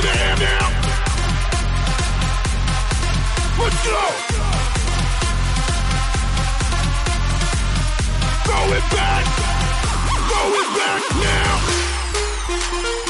to. Let's go. Throw it back. Throw it back now.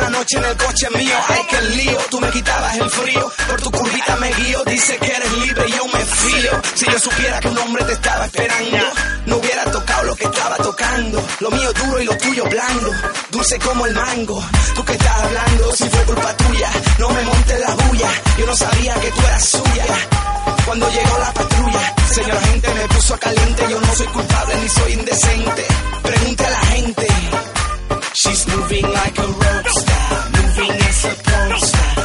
Una noche en el coche mío, ay que lío, tú me quitabas el frío, por tu curvita me guío, dice que eres libre y yo me fío. Si yo supiera que un hombre te estaba esperando, no hubiera tocado lo que estaba tocando. Lo mío duro y lo tuyo blando, dulce como el mango. Tú que estás hablando, si fue culpa tuya, no me montes la bulla, yo no sabía que tú eras suya. Cuando llegó la patrulla, señora gente me puso a caliente, yo no soy culpable ni soy indecente. Pregunta a la gente. She's moving like a rock star, moving as a porn star.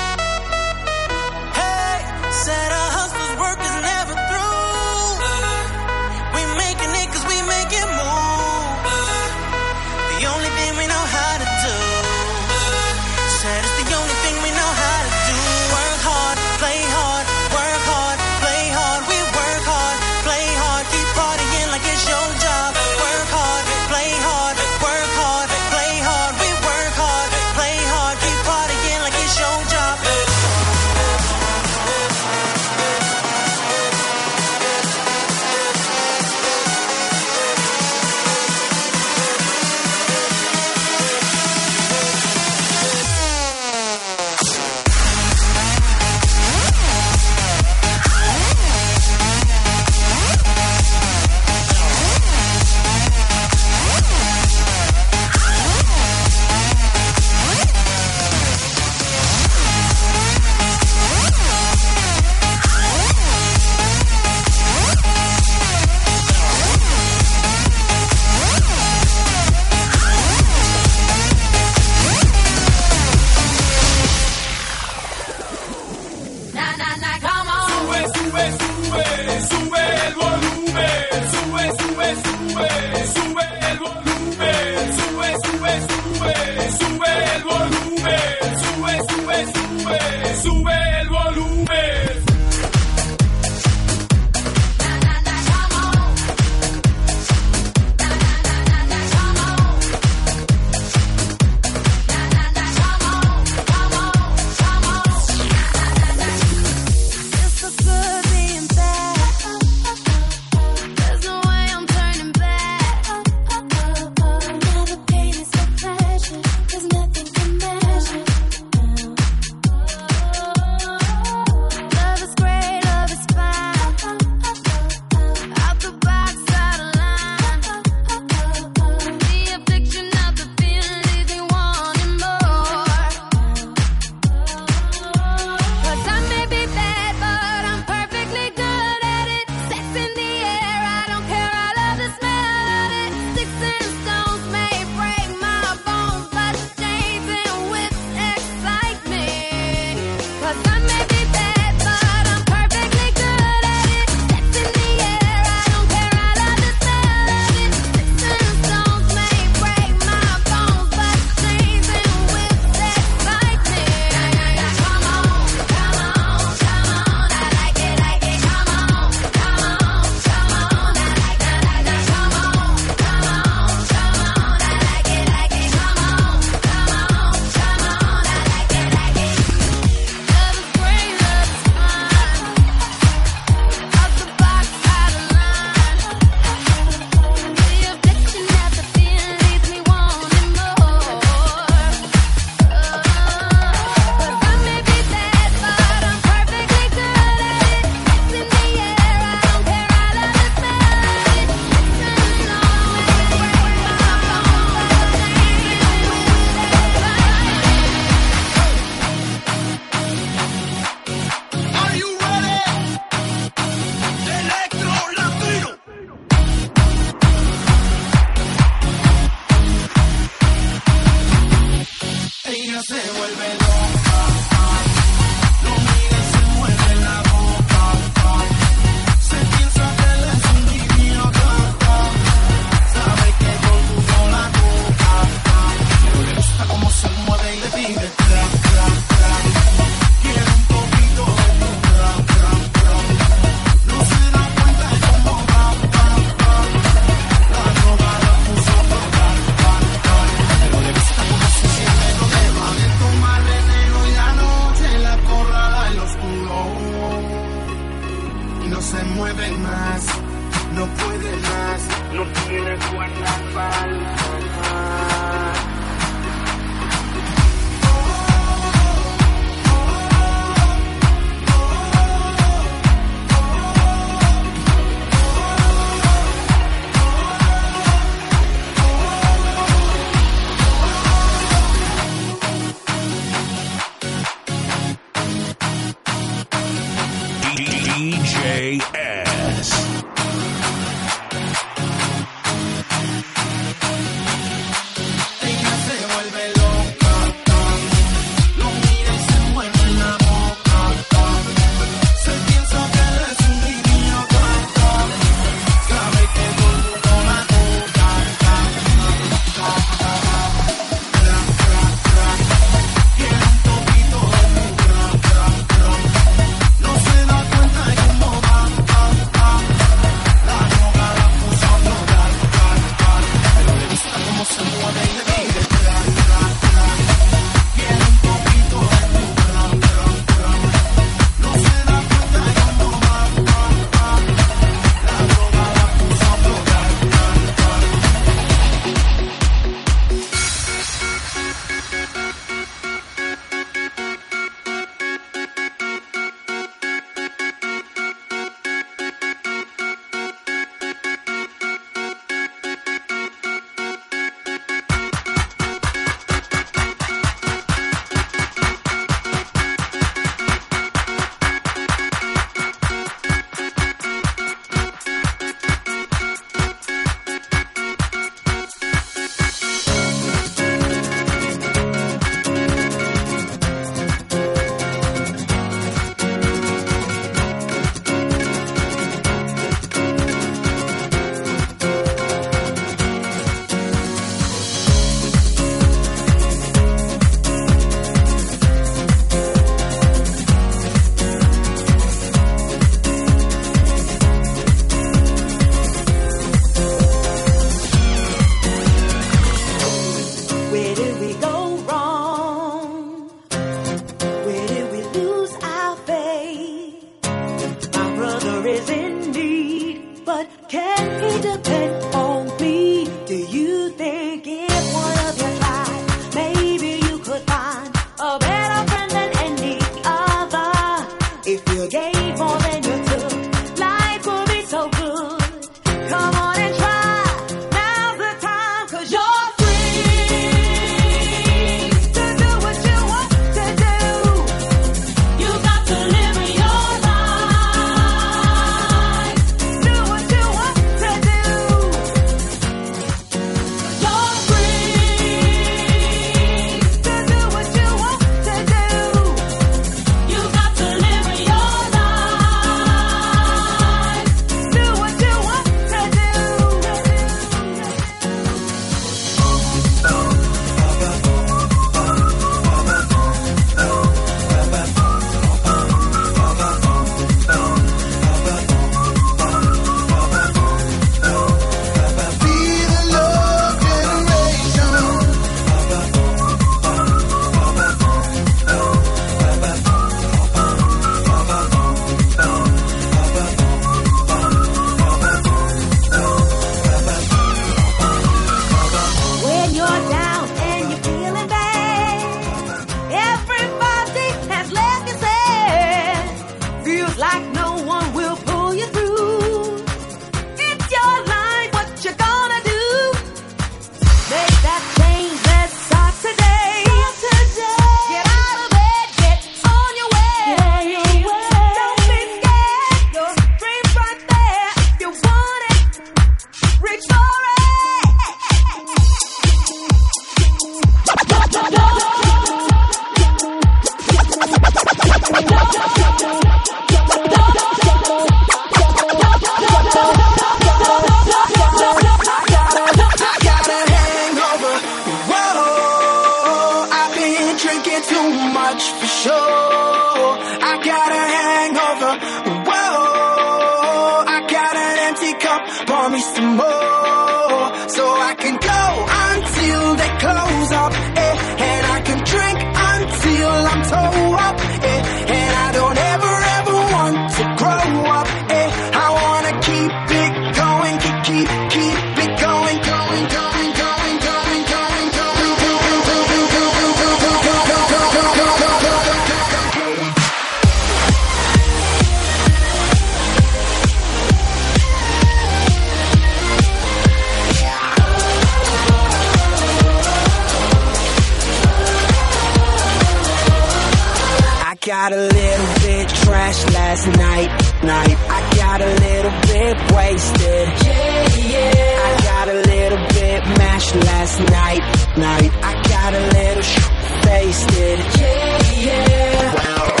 last night, night. I got a little bit wasted. Yeah, yeah. I got a little bit mashed last night, night. I got a little sh- faced. Yeah, yeah. Wow.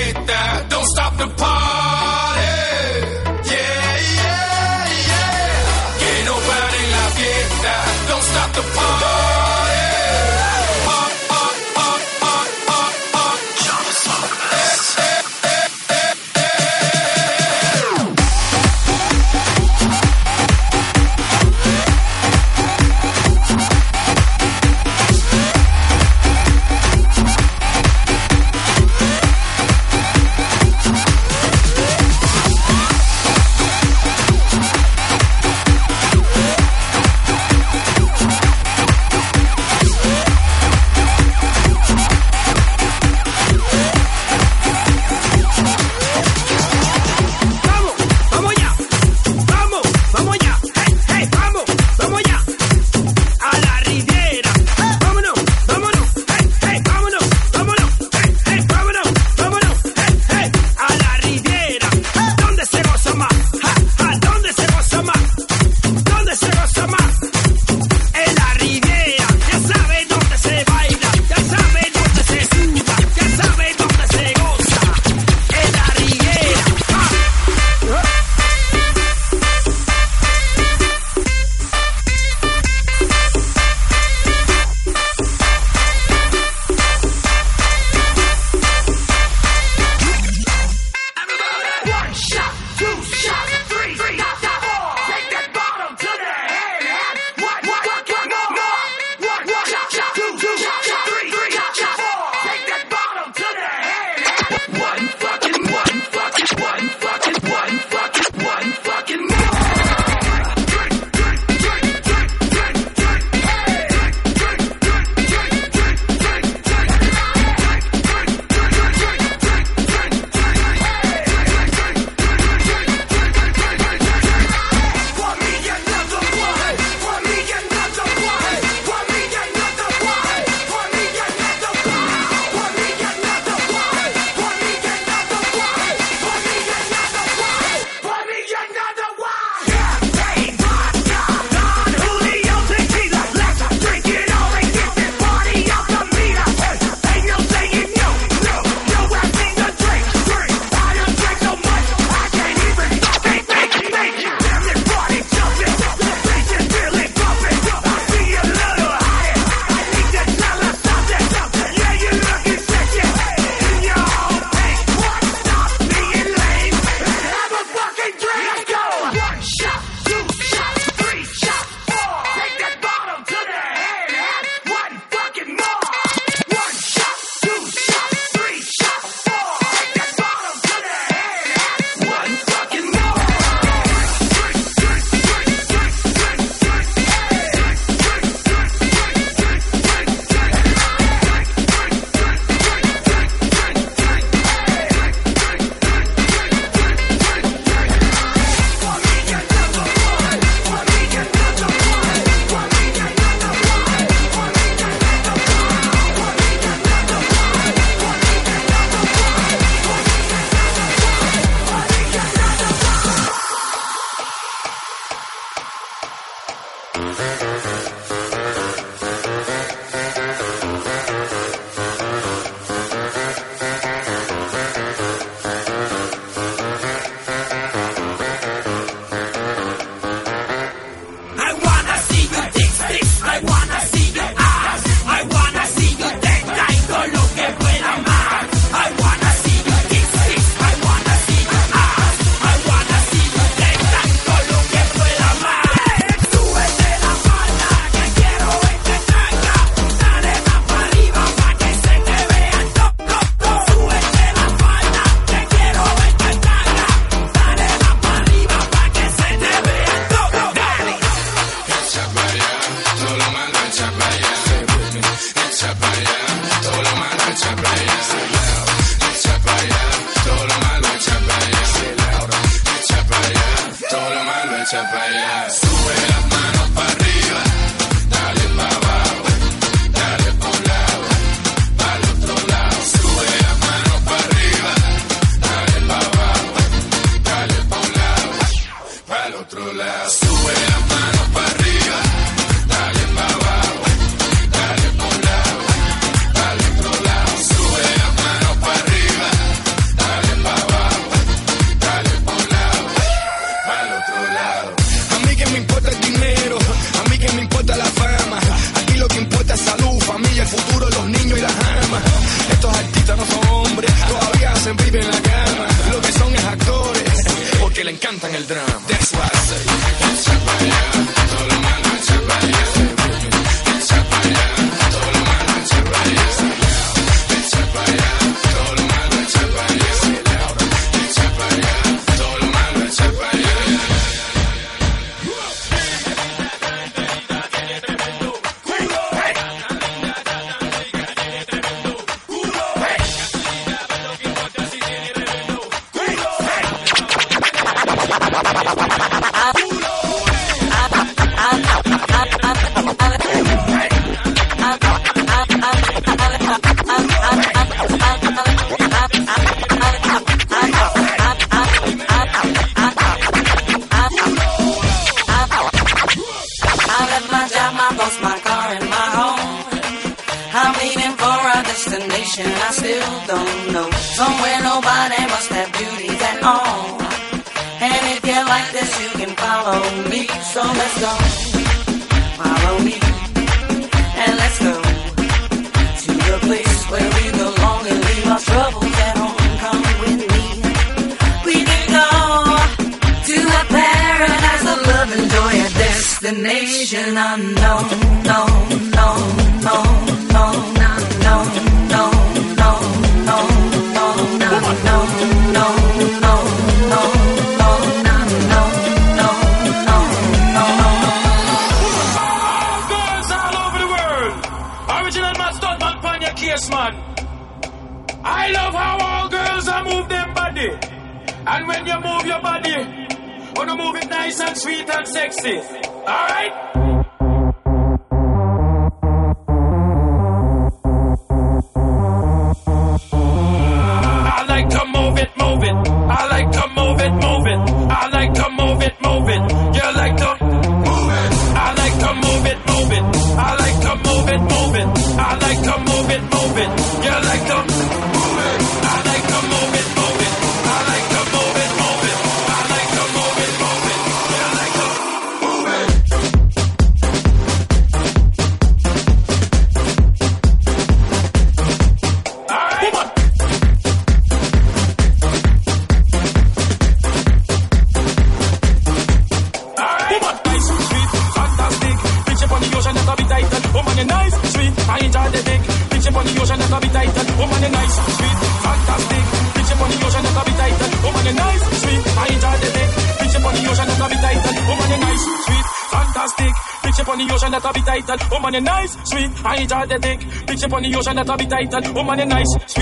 hit that. Don't stop the party. motion that a bit tight and woman oh, you're nice.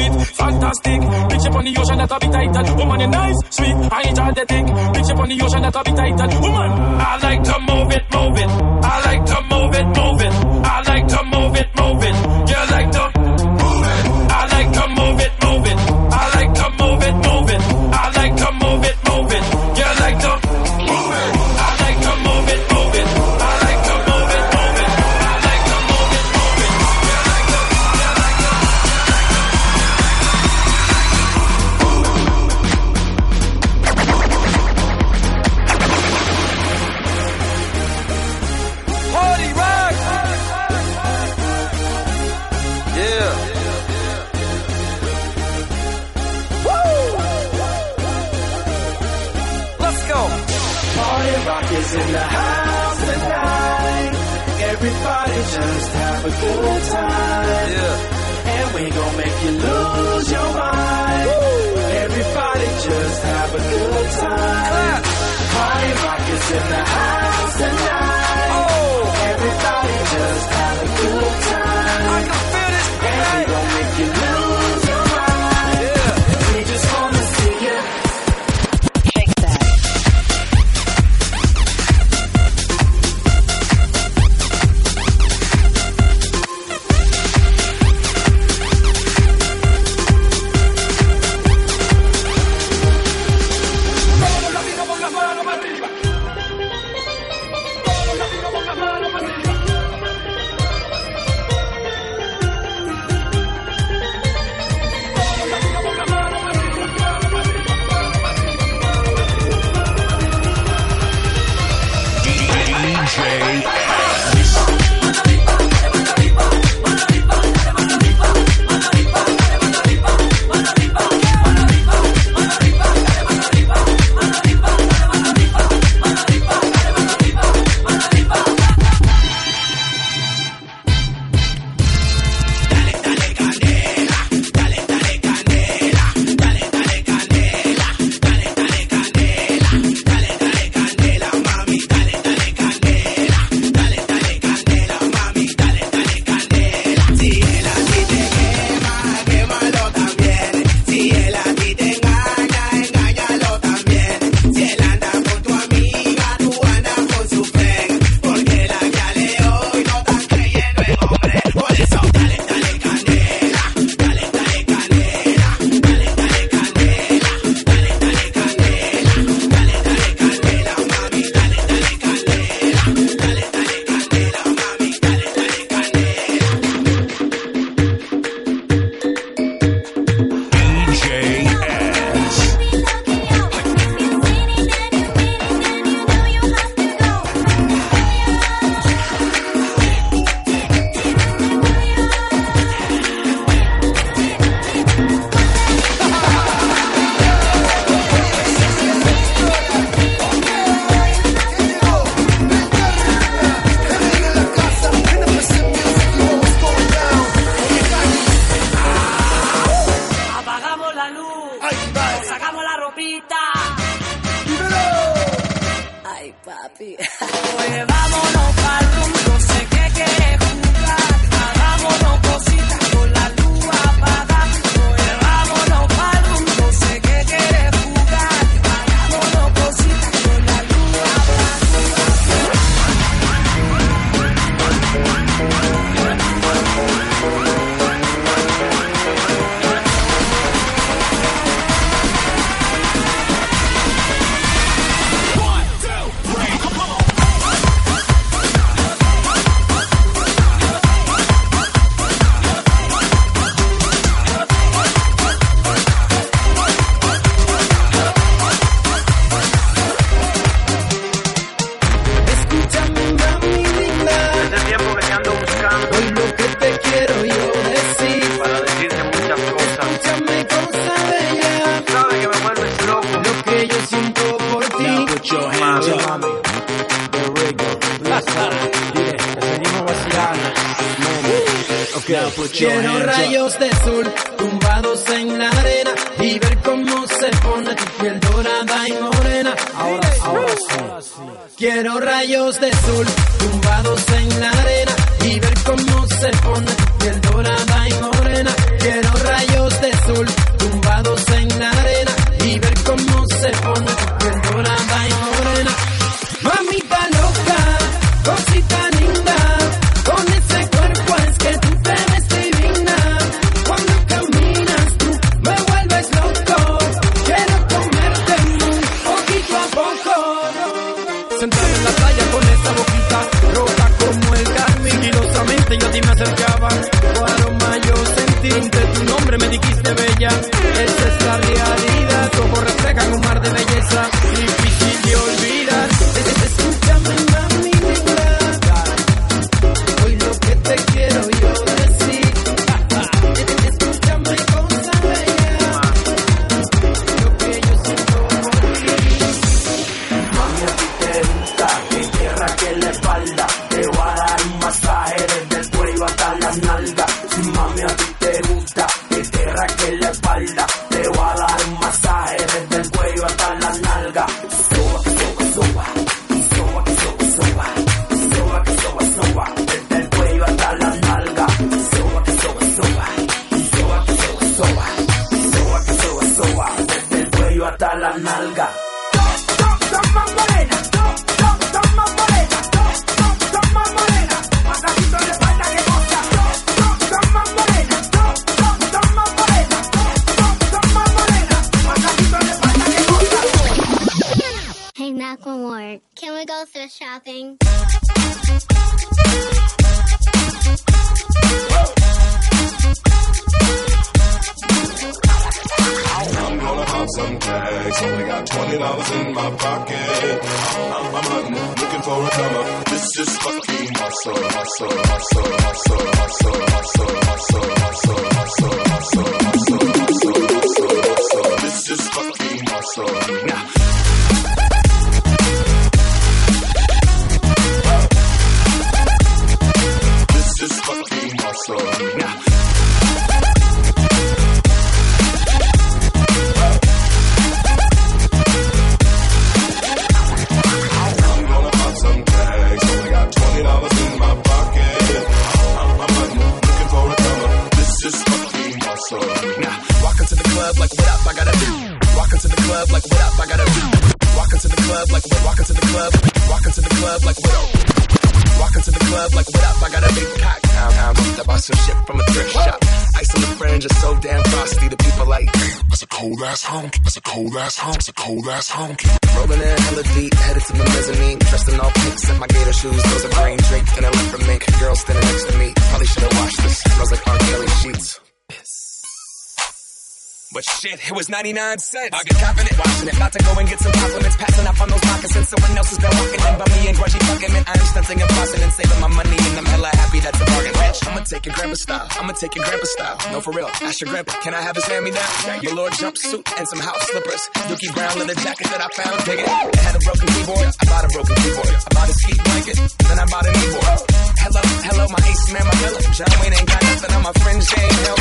I get confident watching it. About to go and get some compliments. Passing up on those pockets and someone else has been walking in. But me and grudgy fucking man. I'm stunting and bossing and saving my money. And I'm hella happy that's a bargain. I'ma take it grandpa style. I'ma take it grandpa style. No, for real. Ask your grandpa. Can I have his hand me down? Your Lord jumpsuit and some house slippers. Dookie Brown leather jacket that I found. Dig it. I had a broken keyboard. I bought a broken keyboard. I bought a ski blanket. Then I bought a keyboard. Hello, hello, my ace man, my killer. John Wayne ain't got nothing on my friend's game. hell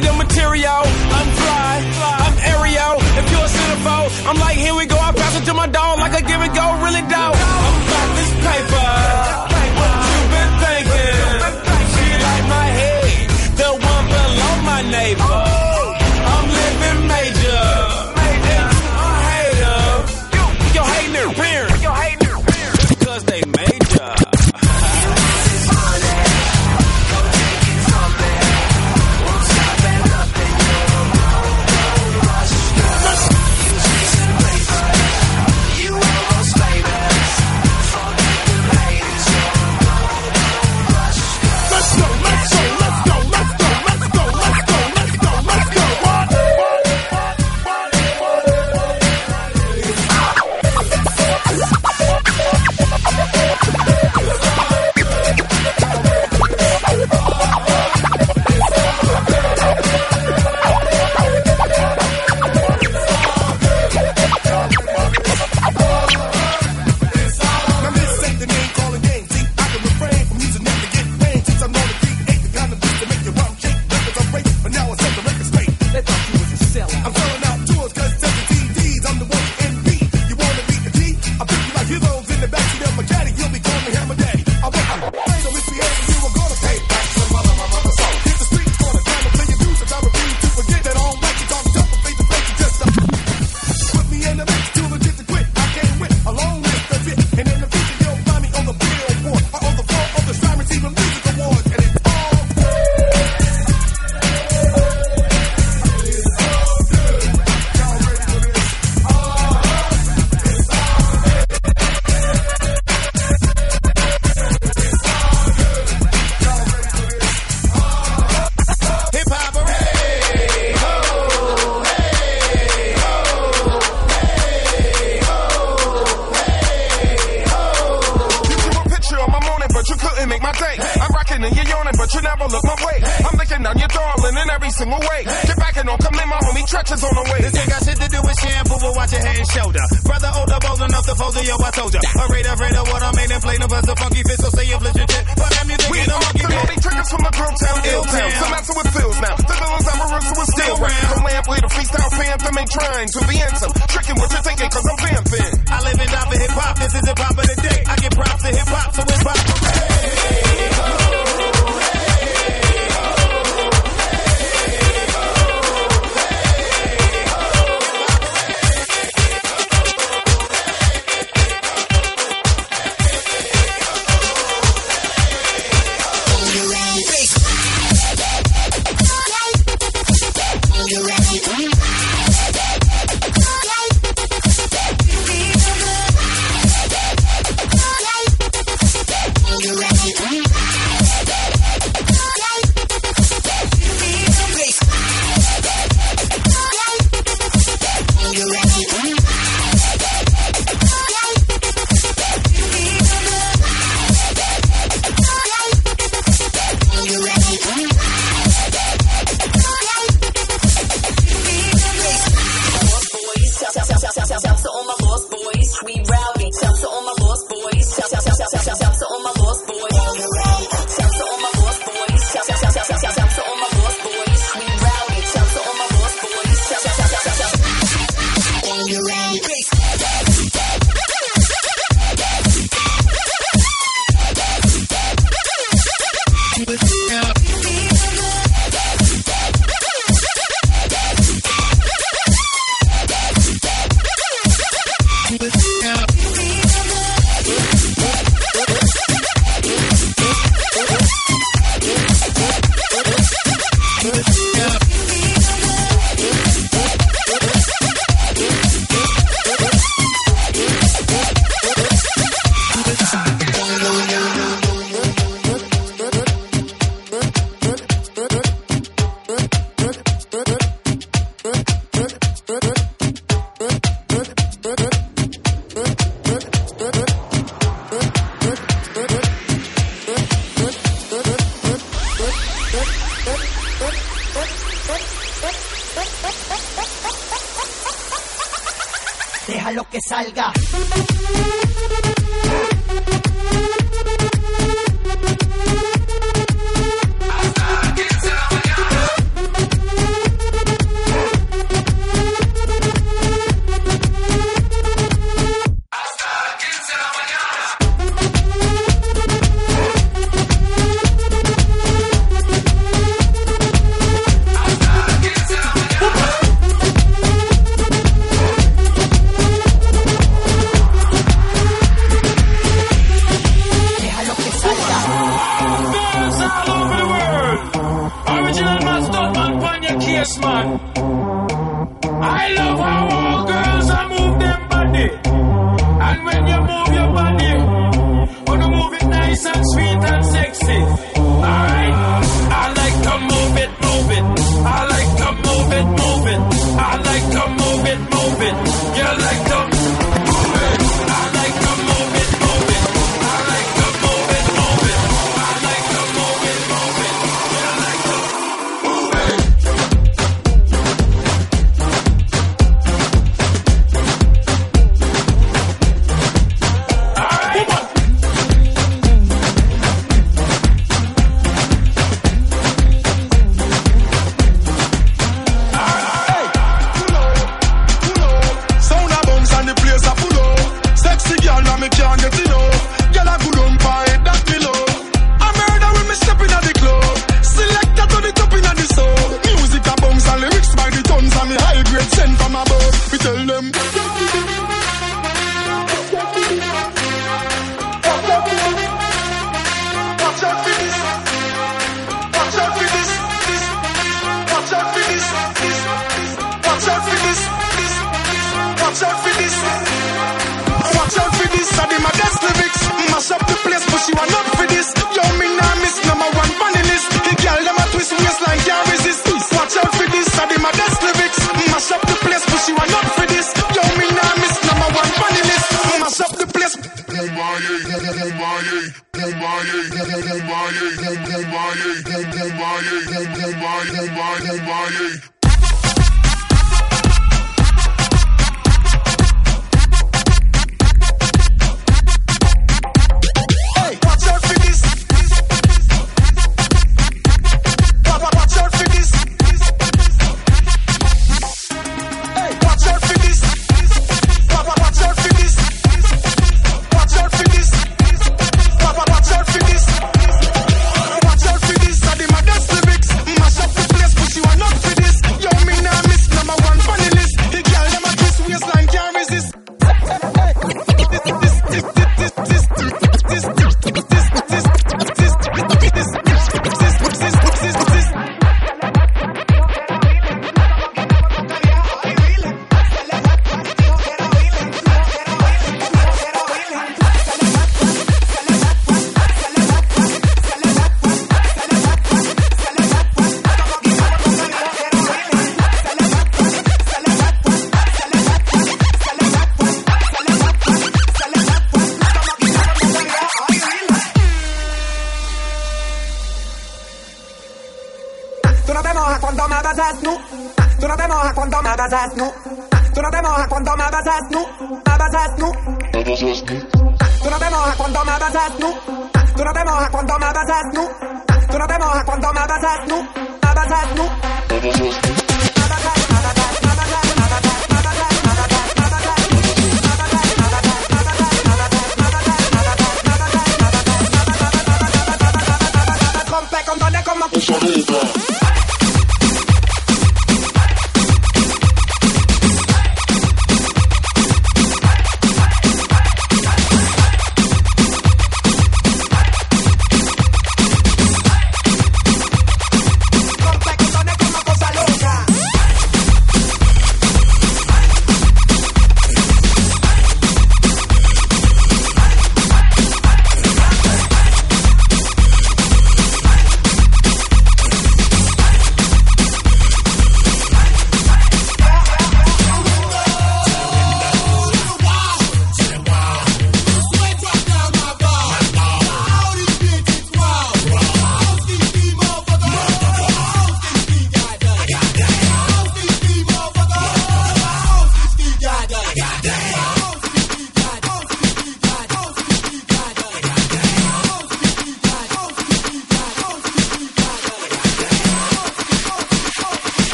to the material. I'm fly, I'm aerial. If you're a centerfold, I'm like, here we go. I pass it to my dog like a give and go, really dope.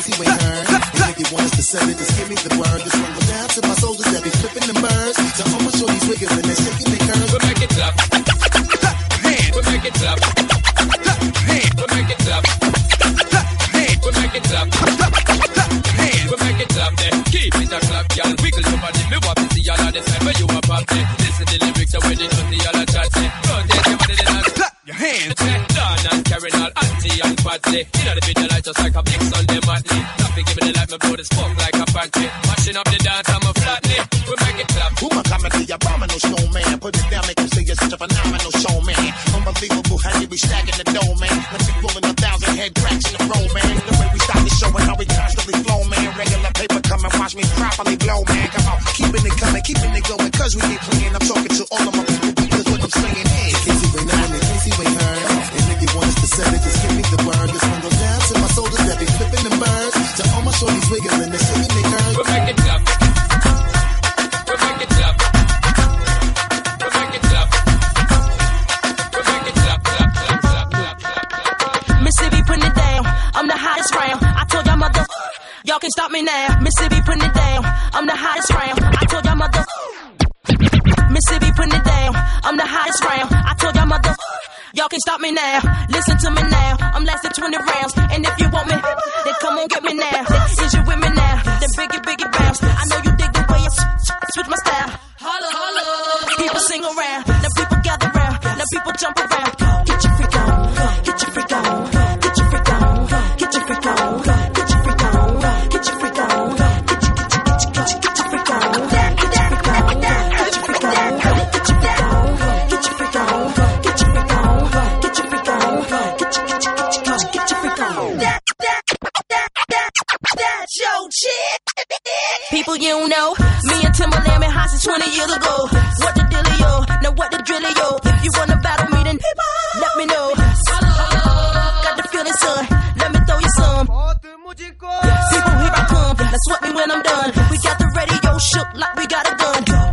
crazy way heard. And if you want us to send it, just give me the word. This one goes down to my soldiers that be flipping the birds. So I'ma show these niggas and they're shaking their curves. Odyssey. You know the video light just like a big Sunday matinee. Traffic give the light, my blow the smoke like a pantry. Mashing up the dance, I'm a flatly. We make it clap. Who my coming to your abominable snowman? Put it down, make you say you're such a phenomenal showman. Unbelievable how you be stacking the dough, man. Let's be rolling a thousand head cracks in the road, man. The way we start the show and how we constantly flow, man. Regular paper and watch me properly blow, man. Come on, keeping it coming, keeping it going, cause we get clean. I'm talking to all of my people, because what I'm saying. me now. Mississippi putting it down. I'm the hottest round. I told y'all mother. Mississippi putting it down. I'm the hottest round. I told y'all mother. Y'all can't stop me now. Listen to me now. I'm lasting 20 rounds. And if you want me, then come on get me now. Is you with me now? Then biggie, biggie bounce. I know you dig the way I switch my style. Holla, holla. People sing around. Now people gather around. Now people jump around. you know. Me and Timbaland been hot since 20 years ago. What the dealio? Now what the drillio? If you wanna battle me, then let me know. Got the feeling, son. Let me throw you some. People, here I come. Now sweat me when I'm done. We got the radio shook like we got a gun.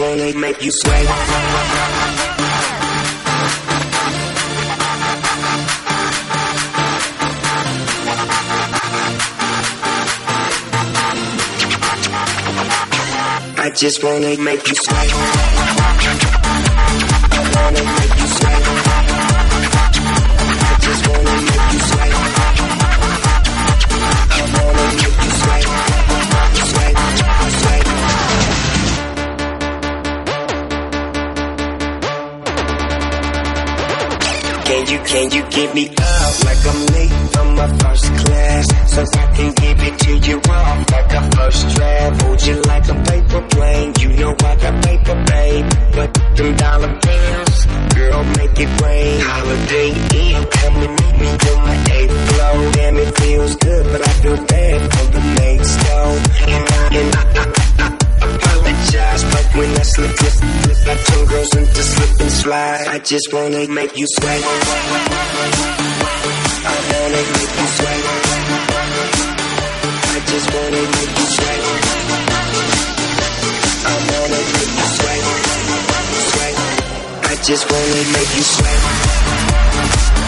they make you sway? I just wanna make you sway. I wanna make you sway. Can you give me up? just wanna make you sweat. I wanna make you sweat. I just wanna make you sweat. I wanna make you. Sweat. I just wanna make you sweat.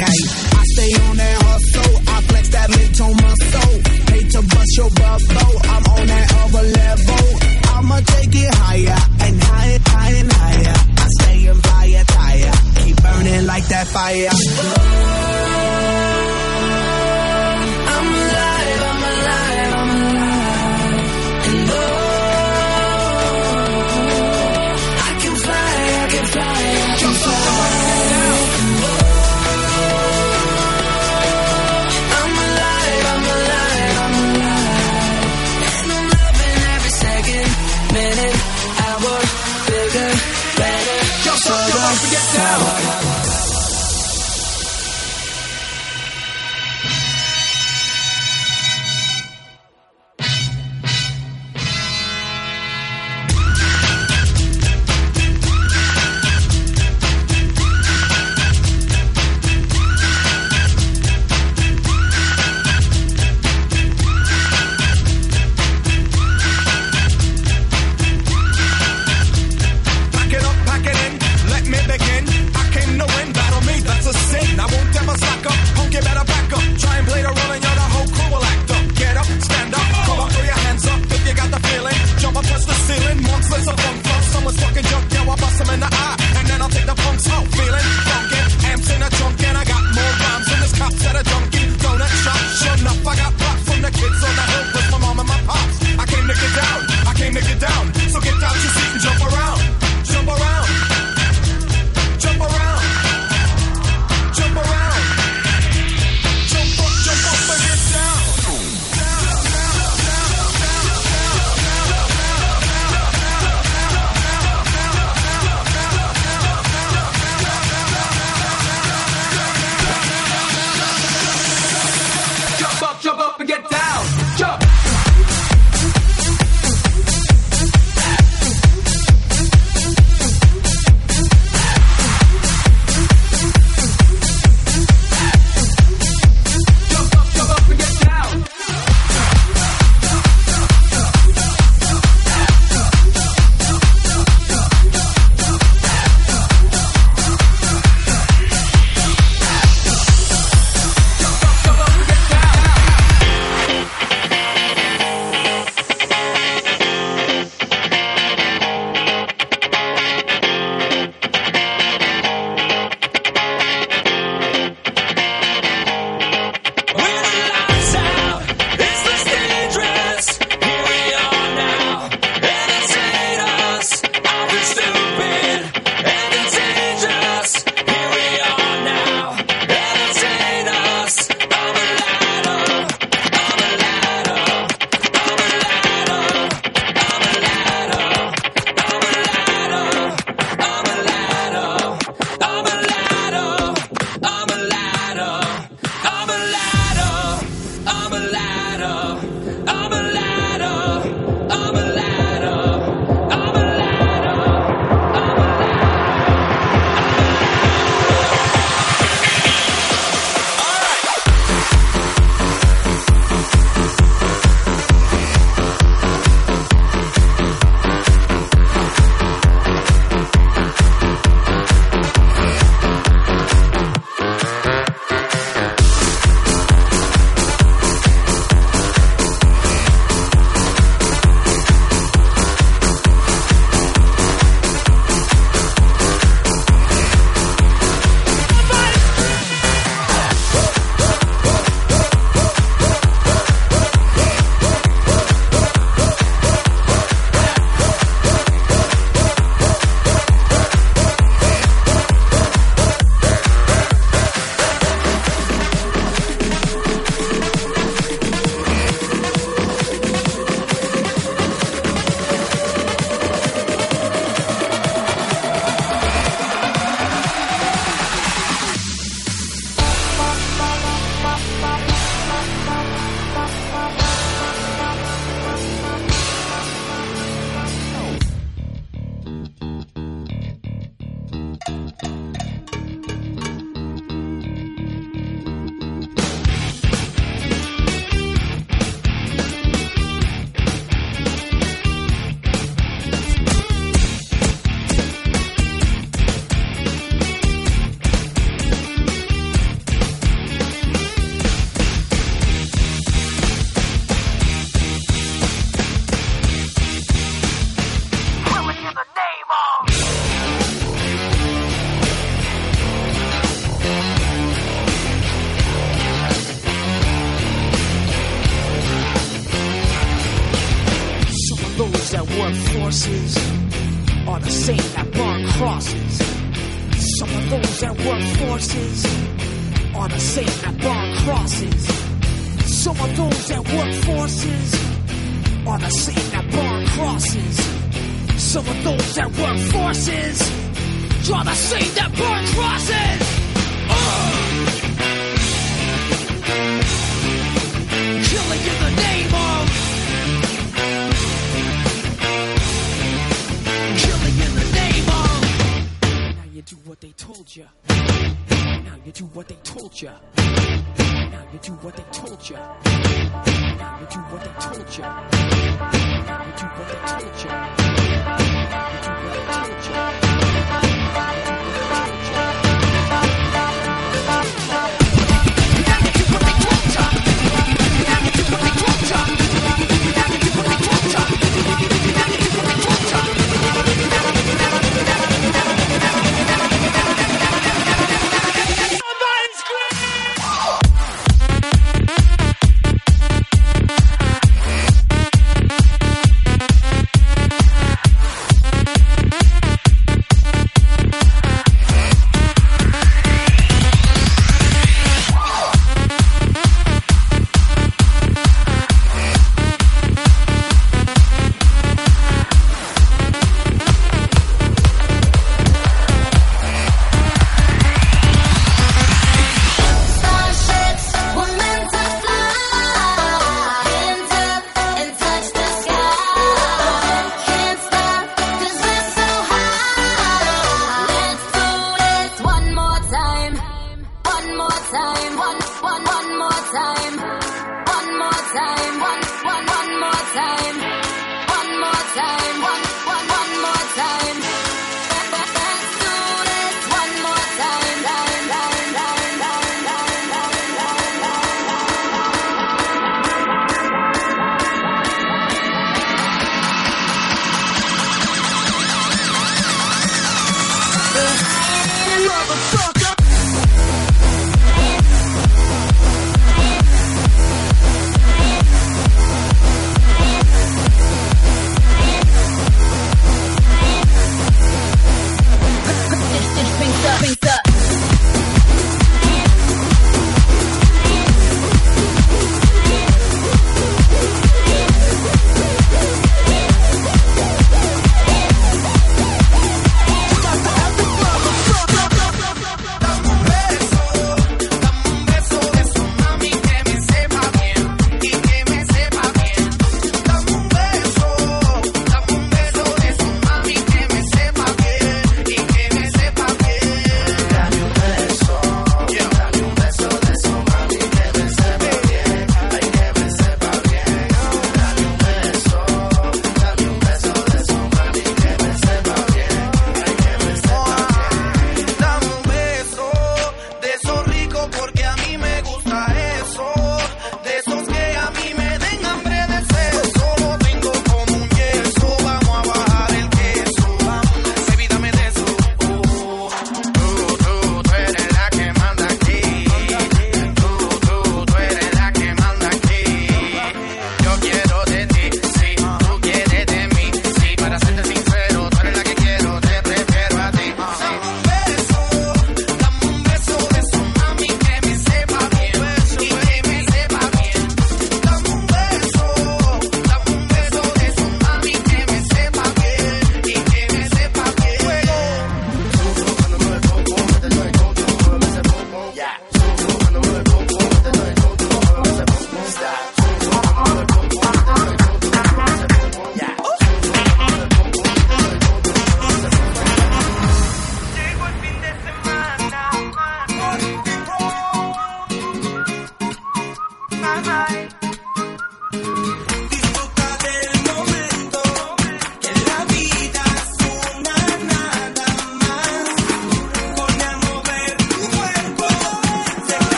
okay. I stay on that hustle, I flex that mid-tone muscle. Hate to bust your bubble, I'm on that other level. I'ma take it higher and higher, higher and higher. I stay in fire, tire, keep burning like that fire. Oh.